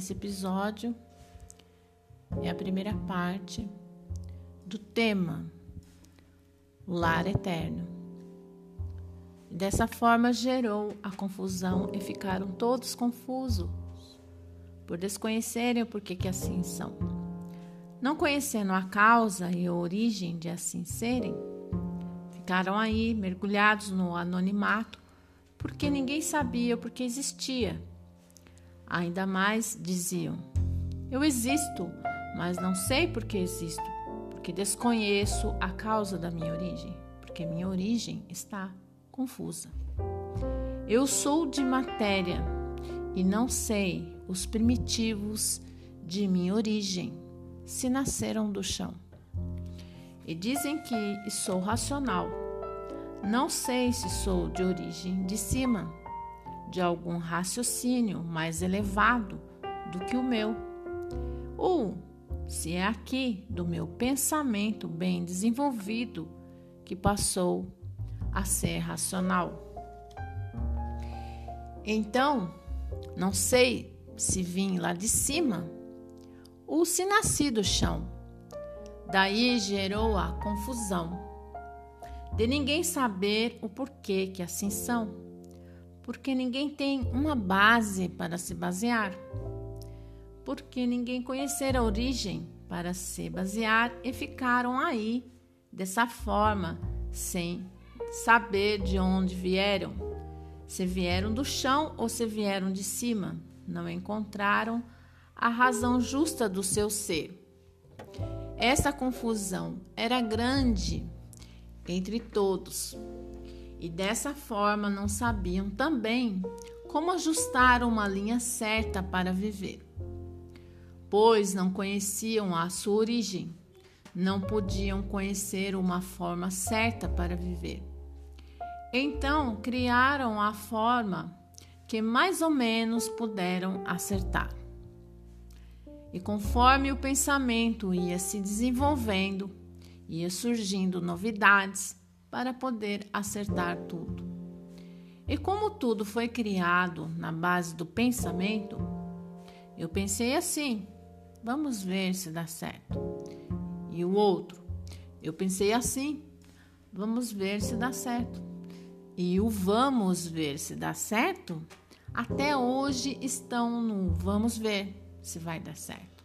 Esse episódio é a primeira parte do tema o lar eterno. Dessa forma gerou a confusão e ficaram todos confusos por desconhecerem o porquê que assim são. Não conhecendo a causa e a origem de assim serem, ficaram aí mergulhados no anonimato porque ninguém sabia porque existia. Ainda mais diziam: Eu existo, mas não sei por que existo, porque desconheço a causa da minha origem, porque minha origem está confusa. Eu sou de matéria e não sei os primitivos de minha origem, se nasceram do chão. E dizem que sou racional. Não sei se sou de origem de cima, de algum raciocínio mais elevado do que o meu, ou se é aqui do meu pensamento bem desenvolvido que passou a ser racional. Então, não sei se vim lá de cima ou se nasci do chão. Daí gerou a confusão de ninguém saber o porquê que assim são, porque ninguém tem uma base para se basear, porque ninguém conhecer a origem para se basear e ficaram aí dessa forma, sem saber de onde vieram, se vieram do chão ou se vieram de cima não encontraram a razão justa do seu ser. Essa confusão era grande entre todos e dessa forma não sabiam também como ajustar uma linha certa para viver, pois não conheciam a sua origem, não podiam conhecer uma forma certa para viver. Então criaram a forma que mais ou menos puderam acertar. E conforme o pensamento ia se desenvolvendo, ia surgindo novidades para poder acertar tudo. E como tudo foi criado na base do pensamento, eu pensei assim: vamos ver se dá certo. E o outro, eu pensei assim: vamos ver se dá certo. E o vamos ver se dá certo até hoje estão no vamos ver se vai dar certo.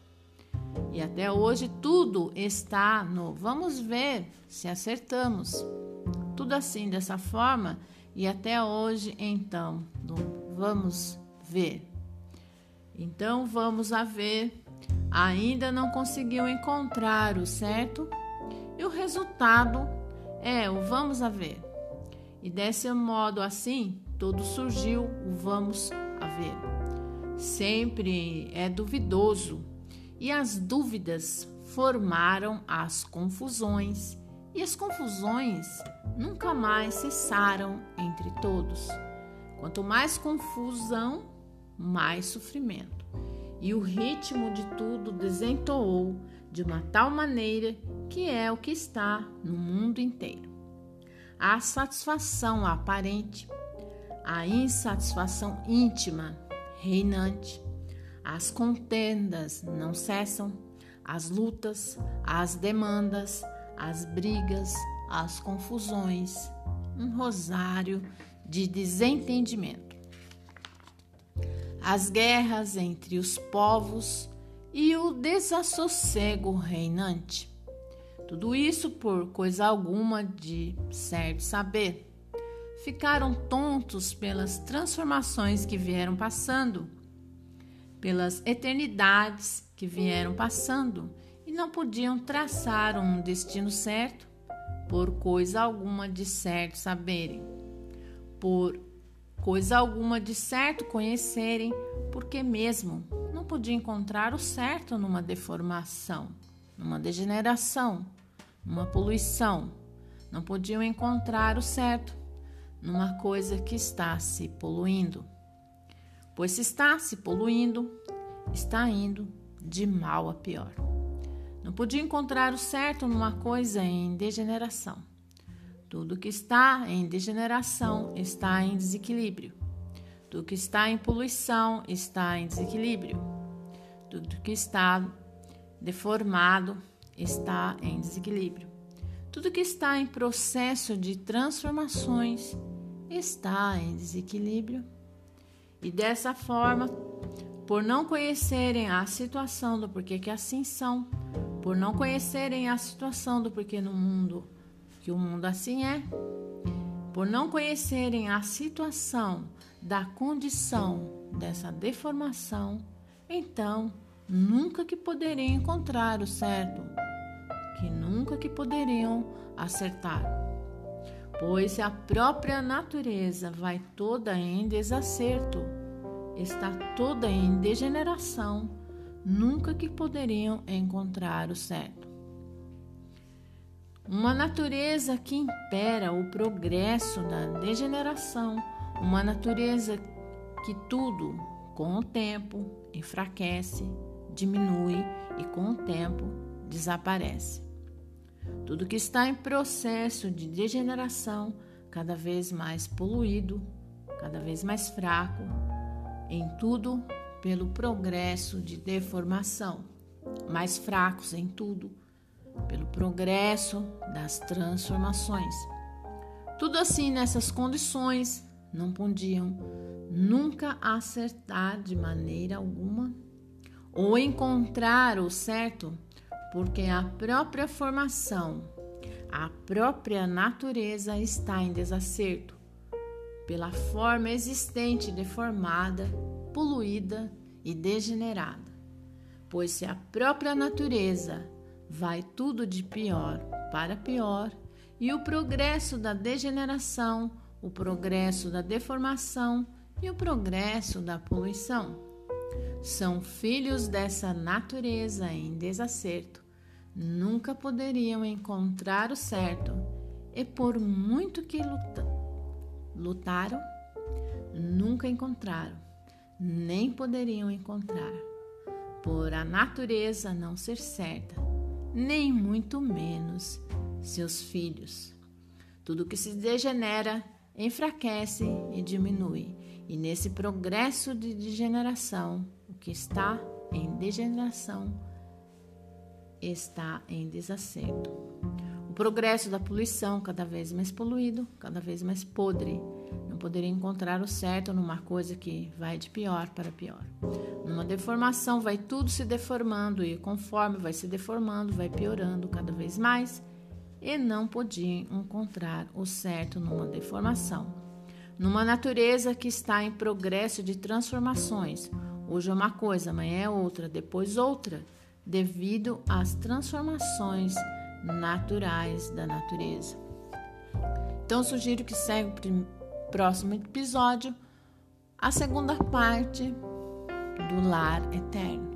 E até hoje tudo está no vamos ver se acertamos. Tudo assim dessa forma e até hoje então vamos ver. Então vamos a ver. Ainda não conseguiu encontrar o certo e o resultado é o vamos a ver. E desse modo assim, tudo surgiu o vamos a ver. Sempre é duvidoso e as dúvidas formaram as confusões e as confusões nunca mais cessaram entre todos. Quanto mais confusão, mais sofrimento. E o ritmo de tudo desentoou de uma tal maneira que é o que está no mundo inteiro. A satisfação aparente a insatisfação íntima reinante. As contendas não cessam, as lutas, as demandas, as brigas, as confusões, um rosário de desentendimento. As guerras entre os povos e o desassossego reinante. Tudo isso por coisa alguma de certo saber ficaram tontos pelas transformações que vieram passando, pelas eternidades que vieram passando e não podiam traçar um destino certo por coisa alguma de certo saberem, por coisa alguma de certo conhecerem, porque mesmo não podiam encontrar o certo numa deformação, numa degeneração, numa poluição, não podiam encontrar o certo numa coisa que está se poluindo. Pois se está se poluindo, está indo de mal a pior. Não podia encontrar o certo numa coisa em degeneração. Tudo que está em degeneração está em desequilíbrio. Tudo que está em poluição está em desequilíbrio. Tudo que está deformado está em desequilíbrio. Tudo que está em processo de transformações está em desequilíbrio. E dessa forma, por não conhecerem a situação do porquê que assim são, por não conhecerem a situação do porquê no mundo que o mundo assim é, por não conhecerem a situação da condição dessa deformação, então nunca que poderiam encontrar o certo, que nunca que poderiam acertar. Pois a própria natureza vai toda em desacerto, está toda em degeneração, nunca que poderiam encontrar o certo. Uma natureza que impera o progresso da degeneração, uma natureza que tudo, com o tempo, enfraquece, diminui e com o tempo desaparece. Tudo que está em processo de degeneração, cada vez mais poluído, cada vez mais fraco, em tudo pelo progresso de deformação, mais fracos em tudo, pelo progresso das transformações. Tudo assim nessas condições não podiam nunca acertar de maneira alguma ou encontrar o certo, porque a própria formação, a própria natureza está em desacerto, pela forma existente deformada, poluída e degenerada. Pois se a própria natureza vai tudo de pior para pior, e o progresso da degeneração, o progresso da deformação e o progresso da poluição são filhos dessa natureza em desacerto, nunca poderiam encontrar o certo e, por muito que luta, lutaram, nunca encontraram, nem poderiam encontrar, por a natureza não ser certa, nem muito menos seus filhos. Tudo que se degenera enfraquece e diminui, e nesse progresso de degeneração, o que está em degeneração está em desacerto. O progresso da poluição, cada vez mais poluído, cada vez mais podre. Não poderia encontrar o certo numa coisa que vai de pior para pior. Numa deformação, vai tudo se deformando e conforme vai se deformando, vai piorando cada vez mais e não podia encontrar o certo numa deformação. Numa natureza que está em progresso de transformações, Hoje é uma coisa, amanhã é outra, depois outra, devido às transformações naturais da natureza. Então, sugiro que segue o próximo episódio, a segunda parte do lar eterno.